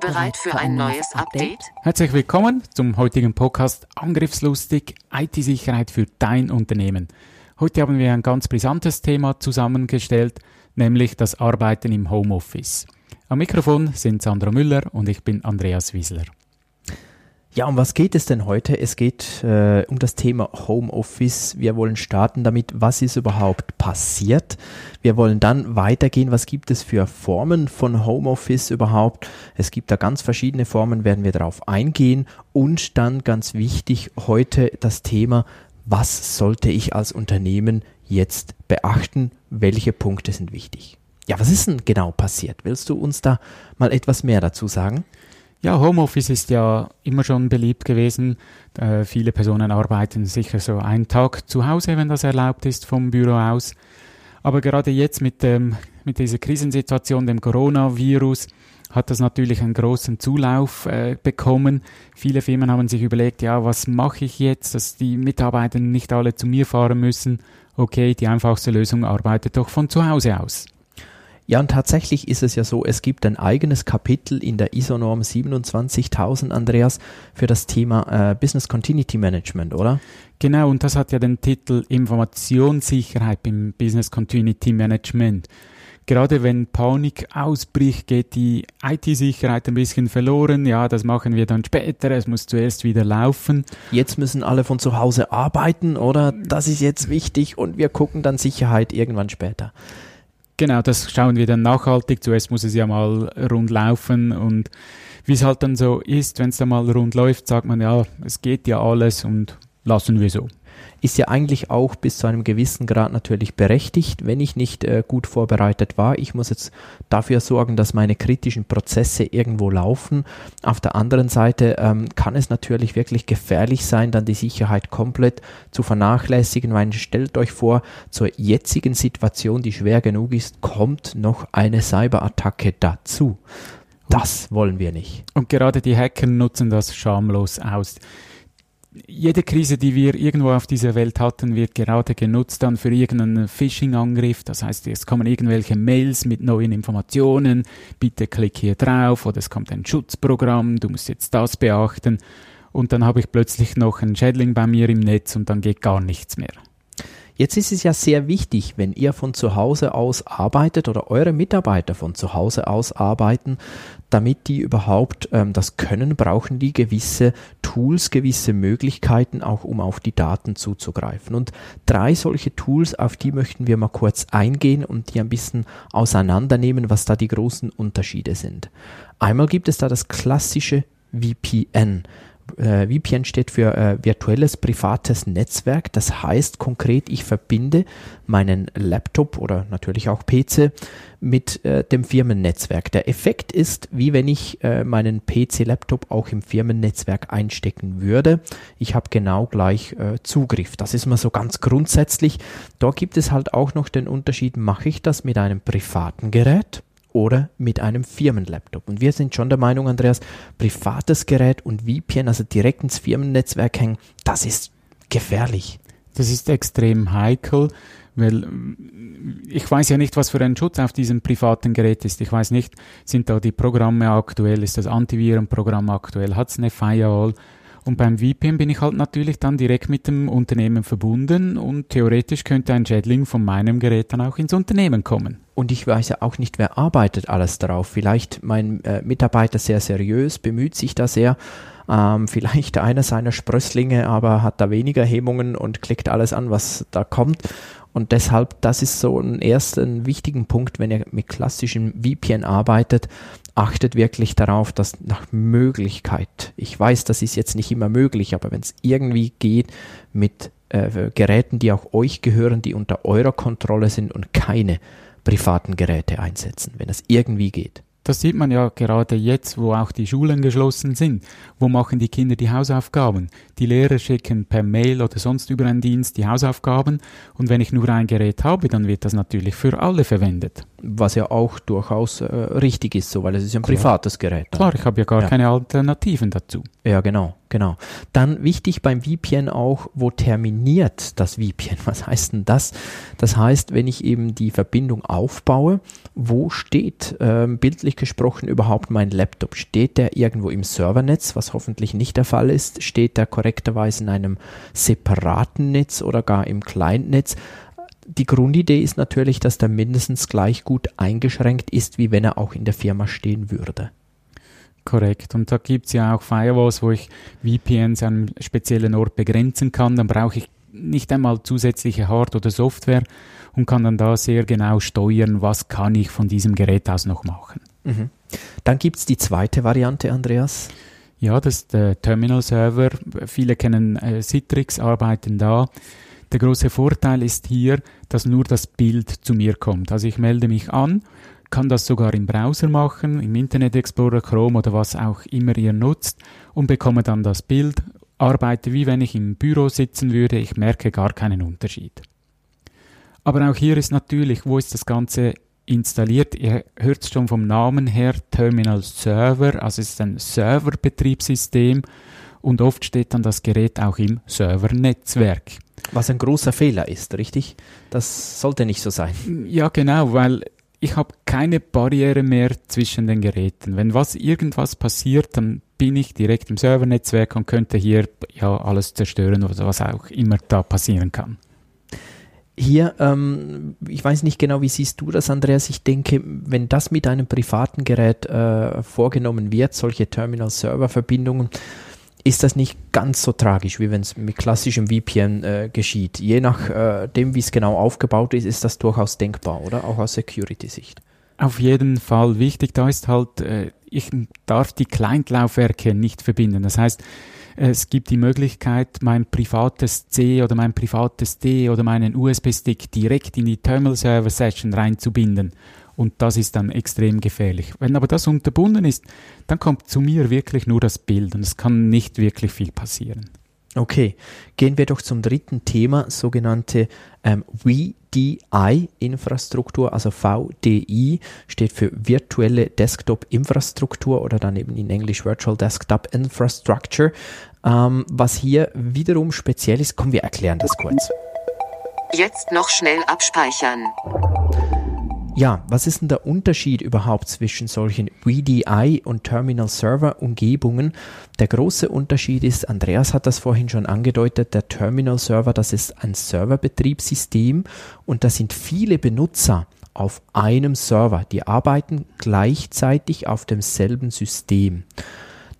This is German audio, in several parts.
Bereit für ein neues Update? Herzlich willkommen zum heutigen Podcast Angriffslustig IT-Sicherheit für dein Unternehmen. Heute haben wir ein ganz brisantes Thema zusammengestellt, nämlich das Arbeiten im Homeoffice. Am Mikrofon sind Sandra Müller und ich bin Andreas Wiesler. Ja, um was geht es denn heute? Es geht äh, um das Thema Homeoffice. Wir wollen starten damit, was ist überhaupt passiert. Wir wollen dann weitergehen, was gibt es für Formen von Homeoffice überhaupt. Es gibt da ganz verschiedene Formen, werden wir darauf eingehen. Und dann ganz wichtig heute das Thema, was sollte ich als Unternehmen jetzt beachten? Welche Punkte sind wichtig? Ja, was ist denn genau passiert? Willst du uns da mal etwas mehr dazu sagen? Ja, Homeoffice ist ja immer schon beliebt gewesen. Äh, viele Personen arbeiten sicher so einen Tag zu Hause, wenn das erlaubt ist, vom Büro aus. Aber gerade jetzt mit, dem, mit dieser Krisensituation, dem Coronavirus, hat das natürlich einen großen Zulauf äh, bekommen. Viele Firmen haben sich überlegt, ja, was mache ich jetzt, dass die Mitarbeiter nicht alle zu mir fahren müssen. Okay, die einfachste Lösung arbeitet doch von zu Hause aus. Ja, und tatsächlich ist es ja so, es gibt ein eigenes Kapitel in der ISO-Norm 27000, Andreas, für das Thema äh, Business Continuity Management, oder? Genau, und das hat ja den Titel Informationssicherheit im Business Continuity Management. Gerade wenn Panik ausbricht, geht die IT-Sicherheit ein bisschen verloren. Ja, das machen wir dann später. Es muss zuerst wieder laufen. Jetzt müssen alle von zu Hause arbeiten, oder? Das ist jetzt wichtig und wir gucken dann Sicherheit irgendwann später. Genau, das schauen wir dann nachhaltig. Zuerst muss es ja mal rund laufen und wie es halt dann so ist, wenn es dann mal rund läuft, sagt man ja, es geht ja alles und lassen wir so ist ja eigentlich auch bis zu einem gewissen Grad natürlich berechtigt, wenn ich nicht äh, gut vorbereitet war. Ich muss jetzt dafür sorgen, dass meine kritischen Prozesse irgendwo laufen. Auf der anderen Seite ähm, kann es natürlich wirklich gefährlich sein, dann die Sicherheit komplett zu vernachlässigen, weil stellt euch vor, zur jetzigen Situation, die schwer genug ist, kommt noch eine Cyberattacke dazu. Das wollen wir nicht. Und gerade die Hacker nutzen das schamlos aus jede Krise, die wir irgendwo auf dieser Welt hatten, wird gerade genutzt dann für irgendeinen Phishing-Angriff. Das heißt, es kommen irgendwelche Mails mit neuen Informationen. Bitte klick hier drauf oder es kommt ein Schutzprogramm. Du musst jetzt das beachten. Und dann habe ich plötzlich noch einen Schädling bei mir im Netz und dann geht gar nichts mehr. Jetzt ist es ja sehr wichtig, wenn ihr von zu Hause aus arbeitet oder eure Mitarbeiter von zu Hause aus arbeiten, damit die überhaupt ähm, das können, brauchen die gewisse Tools, gewisse Möglichkeiten, auch um auf die Daten zuzugreifen. Und drei solche Tools, auf die möchten wir mal kurz eingehen und die ein bisschen auseinandernehmen, was da die großen Unterschiede sind. Einmal gibt es da das klassische VPN äh, VPN steht für äh, virtuelles privates Netzwerk. Das heißt konkret, ich verbinde meinen Laptop oder natürlich auch PC mit äh, dem Firmennetzwerk. Der Effekt ist, wie wenn ich äh, meinen PC-Laptop auch im Firmennetzwerk einstecken würde. Ich habe genau gleich äh, Zugriff. Das ist mal so ganz grundsätzlich. Da gibt es halt auch noch den Unterschied, mache ich das mit einem privaten Gerät? Oder mit einem Firmenlaptop. Und wir sind schon der Meinung, Andreas, privates Gerät und VPN, also direkt ins Firmennetzwerk hängen, das ist gefährlich. Das ist extrem heikel, weil ich weiß ja nicht, was für ein Schutz auf diesem privaten Gerät ist. Ich weiß nicht, sind da die Programme aktuell, ist das Antivirenprogramm aktuell, hat es eine Firewall? Und beim VPN bin ich halt natürlich dann direkt mit dem Unternehmen verbunden und theoretisch könnte ein Schädling von meinem Gerät dann auch ins Unternehmen kommen. Und ich weiß ja auch nicht, wer arbeitet alles darauf. Vielleicht mein äh, Mitarbeiter sehr seriös, bemüht sich da sehr. Ähm, vielleicht einer seiner Sprösslinge, aber hat da weniger Hemmungen und klickt alles an, was da kommt. Und deshalb, das ist so ein ersten wichtigen Punkt, wenn ihr mit klassischem VPN arbeitet, achtet wirklich darauf, dass nach Möglichkeit, ich weiß, das ist jetzt nicht immer möglich, aber wenn es irgendwie geht, mit äh, Geräten, die auch euch gehören, die unter eurer Kontrolle sind und keine privaten Geräte einsetzen, wenn es irgendwie geht. das sieht man ja gerade jetzt, wo auch die Schulen geschlossen sind. Wo machen die Kinder die Hausaufgaben? Die Lehrer schicken per Mail oder sonst über einen Dienst die Hausaufgaben und wenn ich nur ein Gerät habe, dann wird das natürlich für alle verwendet. Was ja auch durchaus äh, richtig ist, so, weil es ist ja ein Klar. privates Gerät. Dann. Klar, ich habe ja gar ja. keine Alternativen dazu. Ja, genau, genau. Dann wichtig beim VPN auch, wo terminiert das VPN? Was heißt denn das? Das heißt, wenn ich eben die Verbindung aufbaue, wo steht äh, bildlich gesprochen überhaupt mein Laptop? Steht der irgendwo im Servernetz, was hoffentlich nicht der Fall ist? Steht der korrekterweise in einem separaten Netz oder gar im Client-Netz? die Grundidee ist natürlich, dass der mindestens gleich gut eingeschränkt ist, wie wenn er auch in der Firma stehen würde. Korrekt. Und da gibt es ja auch Firewalls, wo ich VPNs an einem speziellen Ort begrenzen kann. Dann brauche ich nicht einmal zusätzliche Hard- oder Software und kann dann da sehr genau steuern, was kann ich von diesem Gerät aus noch machen. Mhm. Dann gibt es die zweite Variante, Andreas. Ja, das ist der Terminal Server. Viele kennen äh, Citrix, arbeiten da. Der große Vorteil ist hier, dass nur das Bild zu mir kommt. Also ich melde mich an, kann das sogar im Browser machen, im Internet Explorer, Chrome oder was auch immer ihr nutzt und bekomme dann das Bild, arbeite wie wenn ich im Büro sitzen würde, ich merke gar keinen Unterschied. Aber auch hier ist natürlich, wo ist das Ganze installiert? Ihr hört es schon vom Namen her, Terminal Server, also es ist ein Serverbetriebssystem und oft steht dann das Gerät auch im Servernetzwerk. Was ein großer Fehler ist, richtig? Das sollte nicht so sein. Ja, genau, weil ich habe keine Barriere mehr zwischen den Geräten. Wenn was irgendwas passiert, dann bin ich direkt im Servernetzwerk und könnte hier ja alles zerstören oder was auch immer da passieren kann. Hier, ähm, ich weiß nicht genau, wie siehst du das, Andreas? Ich denke, wenn das mit einem privaten Gerät äh, vorgenommen wird, solche Terminal-Server-Verbindungen, ist das nicht ganz so tragisch, wie wenn es mit klassischem VPN äh, geschieht. Je nachdem, äh, wie es genau aufgebaut ist, ist das durchaus denkbar, oder? Auch aus Security-Sicht. Auf jeden Fall wichtig, da ist halt, äh, ich darf die Client-Laufwerke nicht verbinden. Das heißt, es gibt die Möglichkeit, mein privates C oder mein privates D oder meinen USB-Stick direkt in die Terminal-Server-Session reinzubinden und das ist dann extrem gefährlich. Wenn aber das unterbunden ist, dann kommt zu mir wirklich nur das Bild und es kann nicht wirklich viel passieren. Okay, gehen wir doch zum dritten Thema, sogenannte ähm, VDI-Infrastruktur, also VDI steht für virtuelle Desktop-Infrastruktur oder dann eben in Englisch Virtual Desktop Infrastructure. Ähm, was hier wiederum speziell ist, komm, wir erklären das kurz. Jetzt noch schnell abspeichern. Ja, was ist denn der Unterschied überhaupt zwischen solchen VDI und Terminal Server Umgebungen? Der große Unterschied ist, Andreas hat das vorhin schon angedeutet, der Terminal Server, das ist ein Serverbetriebssystem und da sind viele Benutzer auf einem Server, die arbeiten gleichzeitig auf demselben System.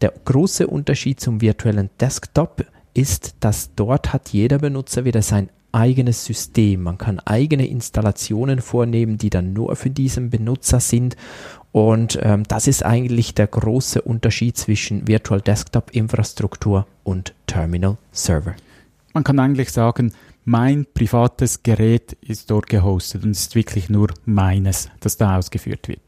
Der große Unterschied zum virtuellen Desktop ist, dass dort hat jeder Benutzer wieder sein eigenes System. Man kann eigene Installationen vornehmen, die dann nur für diesen Benutzer sind. Und ähm, das ist eigentlich der große Unterschied zwischen Virtual Desktop Infrastruktur und Terminal Server. Man kann eigentlich sagen, mein privates Gerät ist dort gehostet und es ist wirklich nur meines, das da ausgeführt wird.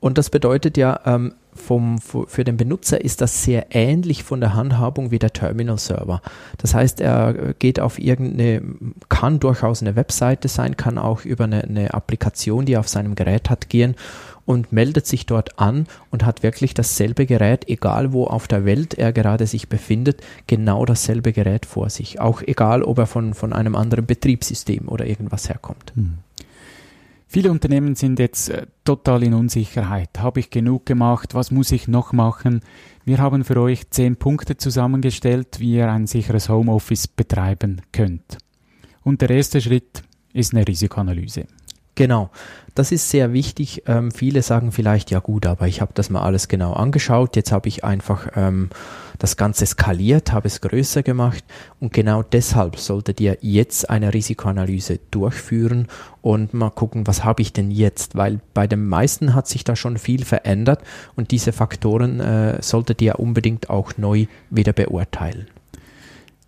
Und das bedeutet ja, ähm, vom, für den Benutzer ist das sehr ähnlich von der Handhabung wie der Terminal-Server. Das heißt, er geht auf irgendeine, kann durchaus eine Webseite sein, kann auch über eine, eine Applikation, die er auf seinem Gerät hat, gehen und meldet sich dort an und hat wirklich dasselbe Gerät, egal wo auf der Welt er gerade sich befindet, genau dasselbe Gerät vor sich. Auch egal, ob er von, von einem anderen Betriebssystem oder irgendwas herkommt. Hm. Viele Unternehmen sind jetzt äh, total in Unsicherheit. Habe ich genug gemacht? Was muss ich noch machen? Wir haben für euch zehn Punkte zusammengestellt, wie ihr ein sicheres Homeoffice betreiben könnt. Und der erste Schritt ist eine Risikoanalyse. Genau, das ist sehr wichtig. Ähm, viele sagen vielleicht, ja gut, aber ich habe das mal alles genau angeschaut. Jetzt habe ich einfach ähm, das Ganze skaliert, habe es größer gemacht und genau deshalb solltet ihr jetzt eine Risikoanalyse durchführen und mal gucken, was habe ich denn jetzt, weil bei den meisten hat sich da schon viel verändert und diese Faktoren äh, solltet ihr unbedingt auch neu wieder beurteilen.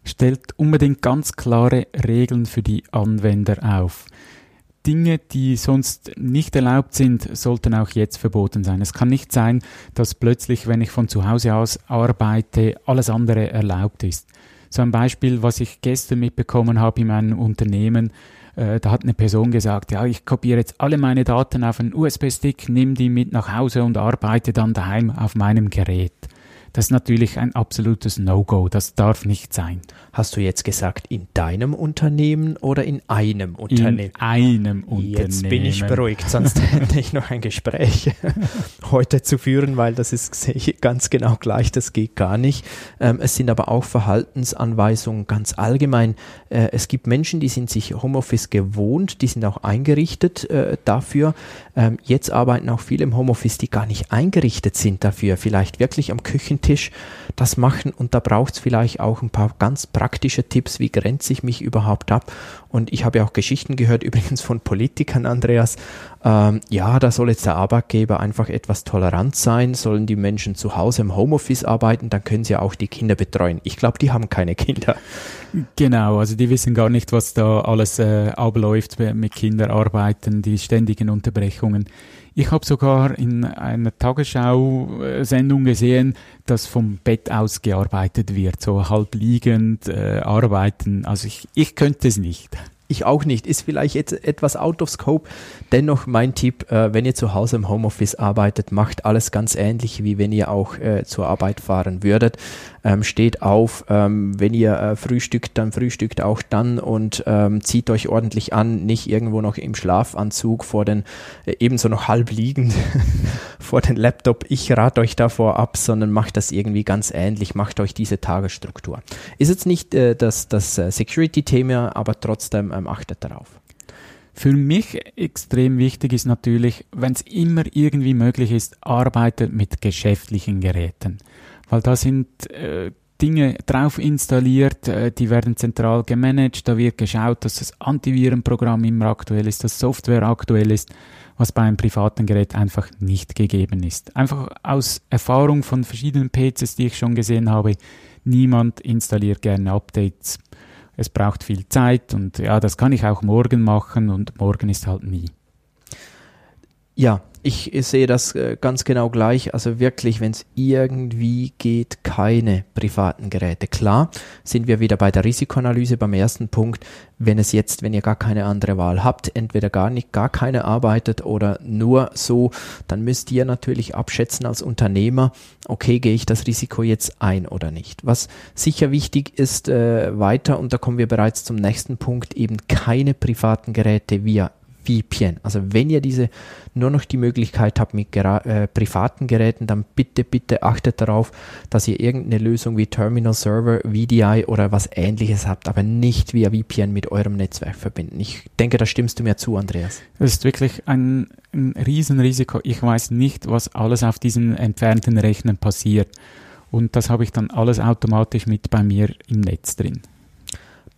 Stellt unbedingt ganz klare Regeln für die Anwender auf Dinge, die sonst nicht erlaubt sind, sollten auch jetzt verboten sein. Es kann nicht sein, dass plötzlich, wenn ich von zu Hause aus arbeite, alles andere erlaubt ist. So ein Beispiel, was ich gestern mitbekommen habe in meinem Unternehmen, äh, da hat eine Person gesagt, ja, ich kopiere jetzt alle meine Daten auf einen USB-Stick, nehme die mit nach Hause und arbeite dann daheim auf meinem Gerät. Das ist natürlich ein absolutes No-Go. Das darf nicht sein. Hast du jetzt gesagt, in deinem Unternehmen oder in einem Unternehmen? In einem Unternehmen. Jetzt bin ich beruhigt, sonst hätte ich noch ein Gespräch heute zu führen, weil das ist ganz genau gleich, das geht gar nicht. Ähm, es sind aber auch Verhaltensanweisungen ganz allgemein. Äh, es gibt Menschen, die sind sich Homeoffice gewohnt, die sind auch eingerichtet äh, dafür. Ähm, jetzt arbeiten auch viele im Homeoffice, die gar nicht eingerichtet sind dafür, vielleicht wirklich am Küchentisch das machen und da braucht es vielleicht auch ein paar ganz praktische Tipps, wie grenze ich mich überhaupt ab. Und ich habe ja auch Geschichten gehört, übrigens von Politikern, Andreas. Ähm, ja, da soll jetzt der Arbeitgeber einfach etwas tolerant sein, sollen die Menschen zu Hause im Homeoffice arbeiten, dann können sie auch die Kinder betreuen. Ich glaube, die haben keine Kinder. Genau, also die wissen gar nicht, was da alles äh, abläuft mit Kinderarbeiten, die ständigen Unterbrechungen. Ich habe sogar in einer Tagesschau-Sendung gesehen, dass vom Bett aus gearbeitet wird, so halb liegend äh, arbeiten. Also ich, ich könnte es nicht. Ich auch nicht. Ist vielleicht jetzt etwas out of scope. Dennoch mein Tipp, äh, wenn ihr zu Hause im Homeoffice arbeitet, macht alles ganz ähnlich, wie wenn ihr auch äh, zur Arbeit fahren würdet. Ähm, steht auf, ähm, wenn ihr äh, frühstückt, dann frühstückt auch dann und ähm, zieht euch ordentlich an, nicht irgendwo noch im Schlafanzug vor den, äh, ebenso noch halb liegend vor den Laptop. Ich rate euch davor ab, sondern macht das irgendwie ganz ähnlich, macht euch diese Tagesstruktur. Ist jetzt nicht äh, das, das äh, Security-Thema, aber trotzdem ähm, achtet darauf. Für mich extrem wichtig ist natürlich, wenn es immer irgendwie möglich ist, arbeitet mit geschäftlichen Geräten. Weil da sind äh, Dinge drauf installiert, äh, die werden zentral gemanagt, da wird geschaut, dass das Antivirenprogramm immer aktuell ist, dass Software aktuell ist, was bei einem privaten Gerät einfach nicht gegeben ist. Einfach aus Erfahrung von verschiedenen PCs, die ich schon gesehen habe, niemand installiert gerne Updates es braucht viel Zeit und ja, das kann ich auch morgen machen und morgen ist halt nie. Ja, ich sehe das äh, ganz genau gleich. Also wirklich, wenn es irgendwie geht, keine privaten Geräte. Klar, sind wir wieder bei der Risikoanalyse beim ersten Punkt. Wenn es jetzt, wenn ihr gar keine andere Wahl habt, entweder gar nicht, gar keine arbeitet oder nur so, dann müsst ihr natürlich abschätzen als Unternehmer, okay, gehe ich das Risiko jetzt ein oder nicht. Was sicher wichtig ist äh, weiter, und da kommen wir bereits zum nächsten Punkt, eben keine privaten Geräte via VPN. Also wenn ihr diese nur noch die Möglichkeit habt mit äh, privaten Geräten, dann bitte, bitte achtet darauf, dass ihr irgendeine Lösung wie Terminal Server, VDI oder was ähnliches habt, aber nicht via VPN mit eurem Netzwerk verbinden. Ich denke, da stimmst du mir zu, Andreas. Das ist wirklich ein, ein Riesenrisiko. Ich weiß nicht, was alles auf diesen entfernten Rechnern passiert. Und das habe ich dann alles automatisch mit bei mir im Netz drin.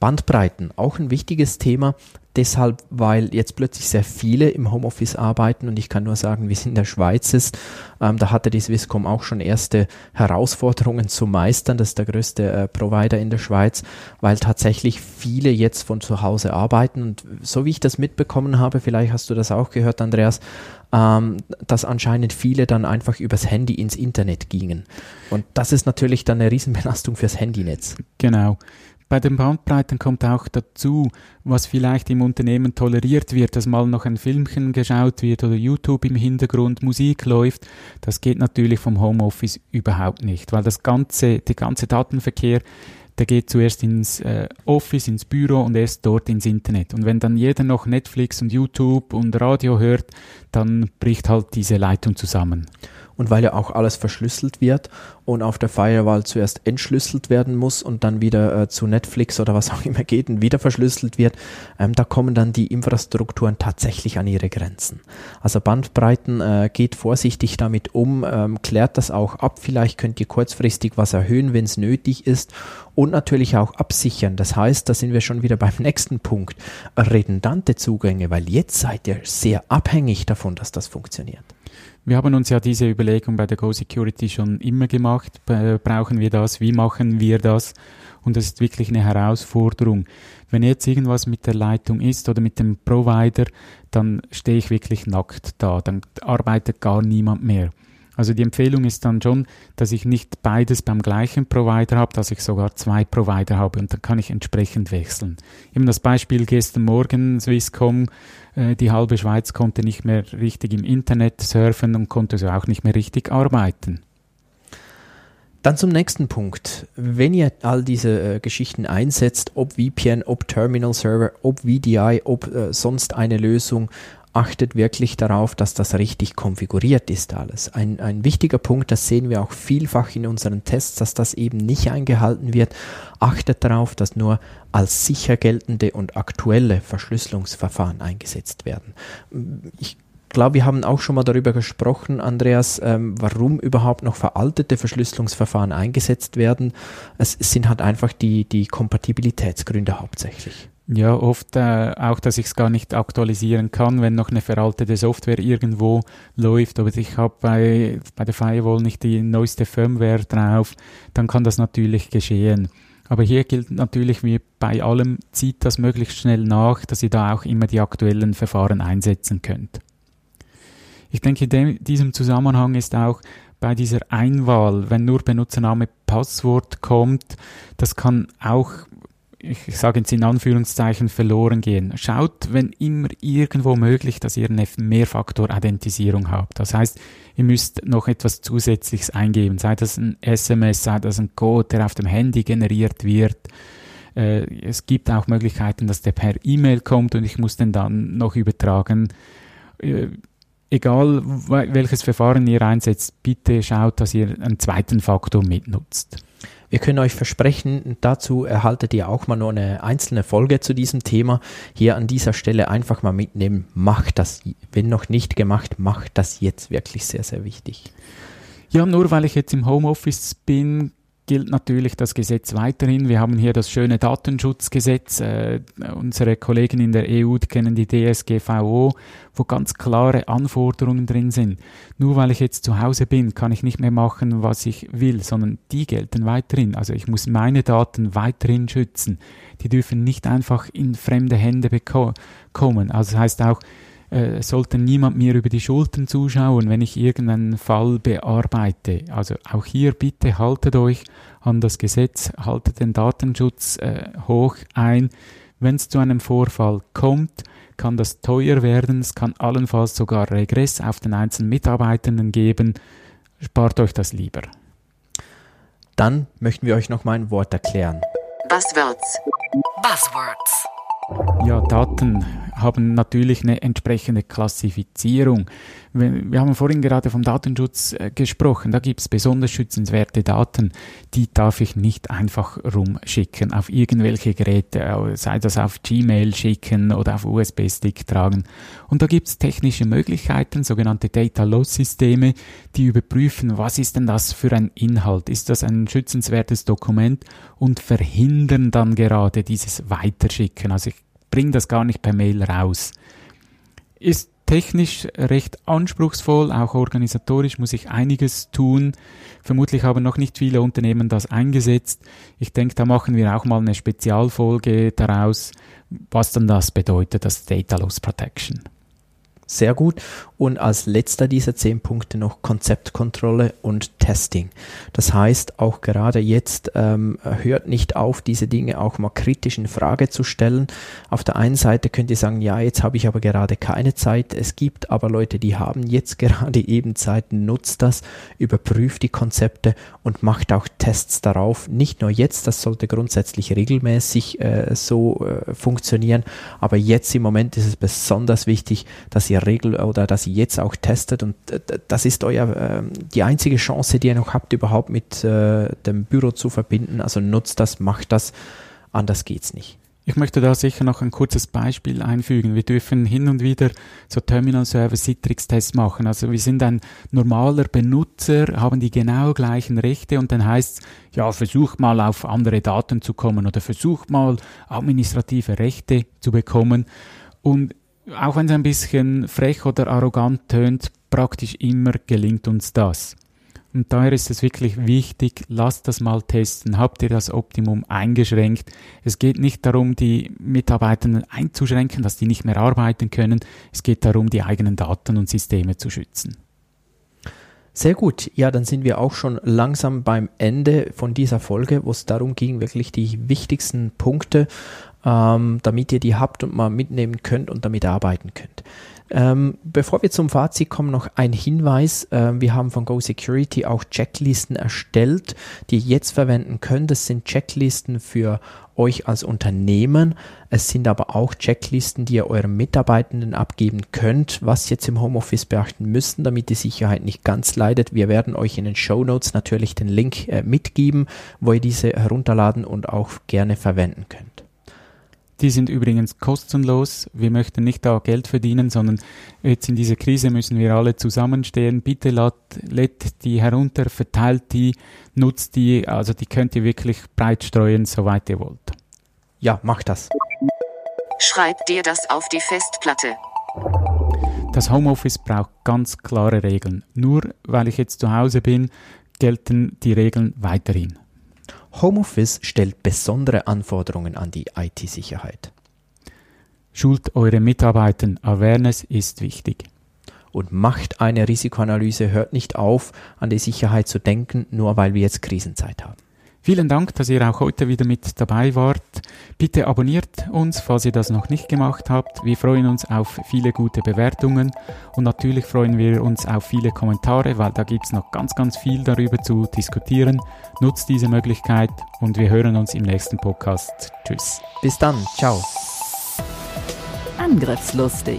Bandbreiten, auch ein wichtiges Thema, deshalb, weil jetzt plötzlich sehr viele im Homeoffice arbeiten und ich kann nur sagen, wie es in der Schweiz ist. Ähm, da hatte die Swisscom auch schon erste Herausforderungen zu meistern. Das ist der größte äh, Provider in der Schweiz, weil tatsächlich viele jetzt von zu Hause arbeiten und so wie ich das mitbekommen habe, vielleicht hast du das auch gehört, Andreas, ähm, dass anscheinend viele dann einfach übers Handy ins Internet gingen. Und das ist natürlich dann eine Riesenbelastung fürs Handynetz. Genau. Bei den Bandbreiten kommt auch dazu, was vielleicht im Unternehmen toleriert wird, dass mal noch ein Filmchen geschaut wird oder YouTube im Hintergrund Musik läuft. Das geht natürlich vom Homeoffice überhaupt nicht, weil das ganze, der ganze Datenverkehr, der geht zuerst ins äh, Office, ins Büro und erst dort ins Internet. Und wenn dann jeder noch Netflix und YouTube und Radio hört, dann bricht halt diese Leitung zusammen und weil ja auch alles verschlüsselt wird und auf der Firewall zuerst entschlüsselt werden muss und dann wieder äh, zu Netflix oder was auch immer geht und wieder verschlüsselt wird, ähm, da kommen dann die Infrastrukturen tatsächlich an ihre Grenzen. Also Bandbreiten äh, geht vorsichtig damit um, ähm, klärt das auch ab. Vielleicht könnt ihr kurzfristig was erhöhen, wenn es nötig ist und natürlich auch absichern. Das heißt, da sind wir schon wieder beim nächsten Punkt. Redundante Zugänge, weil jetzt seid ihr sehr abhängig davon, dass das funktioniert. Wir haben uns ja diese Überlegung bei der Go Security schon immer gemacht. Brauchen wir das? Wie machen wir das? Und das ist wirklich eine Herausforderung. Wenn jetzt irgendwas mit der Leitung ist oder mit dem Provider, dann stehe ich wirklich nackt da. Dann arbeitet gar niemand mehr. Also die Empfehlung ist dann schon, dass ich nicht beides beim gleichen Provider habe, dass ich sogar zwei Provider habe und dann kann ich entsprechend wechseln. Eben das Beispiel gestern Morgen Swisscom, äh, die halbe Schweiz konnte nicht mehr richtig im Internet surfen und konnte so auch nicht mehr richtig arbeiten. Dann zum nächsten Punkt. Wenn ihr all diese äh, Geschichten einsetzt, ob VPN, ob Terminal Server, ob VDI, ob äh, sonst eine Lösung, achtet wirklich darauf, dass das richtig konfiguriert ist alles. Ein, ein wichtiger Punkt, das sehen wir auch vielfach in unseren Tests, dass das eben nicht eingehalten wird. Achtet darauf, dass nur als sicher geltende und aktuelle Verschlüsselungsverfahren eingesetzt werden. Ich glaube, wir haben auch schon mal darüber gesprochen, Andreas, ähm, warum überhaupt noch veraltete Verschlüsselungsverfahren eingesetzt werden. Es, es sind halt einfach die, die Kompatibilitätsgründe hauptsächlich. Ja, oft äh, auch, dass ich es gar nicht aktualisieren kann, wenn noch eine veraltete Software irgendwo läuft oder ich habe bei, bei der Firewall nicht die neueste Firmware drauf, dann kann das natürlich geschehen. Aber hier gilt natürlich wie bei allem, zieht das möglichst schnell nach, dass ihr da auch immer die aktuellen Verfahren einsetzen könnt. Ich denke, in dem, diesem Zusammenhang ist auch bei dieser Einwahl, wenn nur Benutzername, Passwort kommt, das kann auch ich sage jetzt in Anführungszeichen, verloren gehen. Schaut, wenn immer irgendwo möglich, dass ihr eine Mehrfaktor-Identisierung habt. Das heißt, ihr müsst noch etwas Zusätzliches eingeben, sei das ein SMS, sei das ein Code, der auf dem Handy generiert wird. Äh, es gibt auch Möglichkeiten, dass der per E-Mail kommt und ich muss den dann noch übertragen. Äh, egal welches Verfahren ihr einsetzt, bitte schaut, dass ihr einen zweiten Faktor mitnutzt. Wir können euch versprechen, dazu erhaltet ihr auch mal nur eine einzelne Folge zu diesem Thema. Hier an dieser Stelle einfach mal mitnehmen. Macht das, wenn noch nicht gemacht, macht das jetzt wirklich sehr, sehr wichtig. Ja, nur weil ich jetzt im Homeoffice bin, gilt natürlich das Gesetz weiterhin. Wir haben hier das schöne Datenschutzgesetz. Äh, unsere Kollegen in der EU kennen die DSGVO, wo ganz klare Anforderungen drin sind. Nur weil ich jetzt zu Hause bin, kann ich nicht mehr machen, was ich will, sondern die gelten weiterhin. Also ich muss meine Daten weiterhin schützen. Die dürfen nicht einfach in fremde Hände kommen. Also das heißt auch, äh, sollte niemand mir über die Schultern zuschauen, wenn ich irgendeinen Fall bearbeite. Also auch hier bitte haltet euch an das Gesetz, haltet den Datenschutz äh, hoch ein. Wenn es zu einem Vorfall kommt, kann das teuer werden, es kann allenfalls sogar Regress auf den einzelnen Mitarbeitenden geben. Spart euch das lieber. Dann möchten wir euch noch mal ein Wort erklären. Buzzwords. Buzzwords. Ja, Daten haben natürlich eine entsprechende Klassifizierung. Wir haben vorhin gerade vom Datenschutz äh, gesprochen. Da gibt es besonders schützenswerte Daten, die darf ich nicht einfach rumschicken auf irgendwelche Geräte, äh, sei das auf Gmail schicken oder auf USB-Stick tragen. Und da gibt es technische Möglichkeiten, sogenannte Data Loss Systeme, die überprüfen, was ist denn das für ein Inhalt? Ist das ein schützenswertes Dokument? Und verhindern dann gerade dieses Weiterschicken. Also ich bringe das gar nicht per Mail raus. Ist technisch recht anspruchsvoll, auch organisatorisch muss ich einiges tun. Vermutlich haben noch nicht viele Unternehmen das eingesetzt. Ich denke, da machen wir auch mal eine Spezialfolge daraus, was dann das bedeutet, das Data Loss Protection. Sehr gut. Und als letzter dieser zehn Punkte noch Konzeptkontrolle und Testing. Das heißt, auch gerade jetzt ähm, hört nicht auf, diese Dinge auch mal kritisch in Frage zu stellen. Auf der einen Seite könnt ihr sagen, ja, jetzt habe ich aber gerade keine Zeit. Es gibt aber Leute, die haben jetzt gerade eben Zeit. Nutzt das, überprüft die Konzepte und macht auch Tests darauf. Nicht nur jetzt, das sollte grundsätzlich regelmäßig äh, so äh, funktionieren, aber jetzt im Moment ist es besonders wichtig, dass ihr Regel oder dass ihr jetzt auch testet und äh, das ist euer äh, die einzige Chance, die ihr noch habt, überhaupt mit äh, dem Büro zu verbinden. Also nutzt das, macht das, anders geht's nicht. Ich möchte da sicher noch ein kurzes Beispiel einfügen. Wir dürfen hin und wieder so Terminal Server Citrix Tests machen. Also wir sind ein normaler Benutzer, haben die genau gleichen Rechte und dann heißt es, ja, versucht mal auf andere Daten zu kommen oder versucht mal administrative Rechte zu bekommen. Und auch wenn es ein bisschen frech oder arrogant tönt, praktisch immer gelingt uns das. Und daher ist es wirklich wichtig, lasst das mal testen. Habt ihr das Optimum eingeschränkt? Es geht nicht darum, die Mitarbeitenden einzuschränken, dass die nicht mehr arbeiten können. Es geht darum, die eigenen Daten und Systeme zu schützen. Sehr gut. Ja, dann sind wir auch schon langsam beim Ende von dieser Folge, wo es darum ging, wirklich die wichtigsten Punkte, ähm, damit ihr die habt und mal mitnehmen könnt und damit arbeiten könnt. Ähm, bevor wir zum Fazit kommen, noch ein Hinweis. Ähm, wir haben von Go Security auch Checklisten erstellt, die ihr jetzt verwenden könnt. Das sind Checklisten für euch als Unternehmen. Es sind aber auch Checklisten, die ihr euren Mitarbeitenden abgeben könnt, was jetzt im Homeoffice beachten müssen, damit die Sicherheit nicht ganz leidet. Wir werden euch in den Show Notes natürlich den Link äh, mitgeben, wo ihr diese herunterladen und auch gerne verwenden könnt. Die sind übrigens kostenlos. Wir möchten nicht da Geld verdienen, sondern jetzt in dieser Krise müssen wir alle zusammenstehen. Bitte lädt die herunter, verteilt die, nutzt die. Also die könnt ihr wirklich breit streuen, soweit ihr wollt. Ja, macht das. Schreib dir das auf die Festplatte. Das Homeoffice braucht ganz klare Regeln. Nur weil ich jetzt zu Hause bin, gelten die Regeln weiterhin. Homeoffice stellt besondere Anforderungen an die IT-Sicherheit. Schult eure Mitarbeiter. Awareness ist wichtig. Und macht eine Risikoanalyse, hört nicht auf, an die Sicherheit zu denken, nur weil wir jetzt Krisenzeit haben. Vielen Dank, dass ihr auch heute wieder mit dabei wart. Bitte abonniert uns, falls ihr das noch nicht gemacht habt. Wir freuen uns auf viele gute Bewertungen und natürlich freuen wir uns auf viele Kommentare, weil da gibt es noch ganz, ganz viel darüber zu diskutieren. Nutzt diese Möglichkeit und wir hören uns im nächsten Podcast. Tschüss. Bis dann. Ciao. Angriffslustig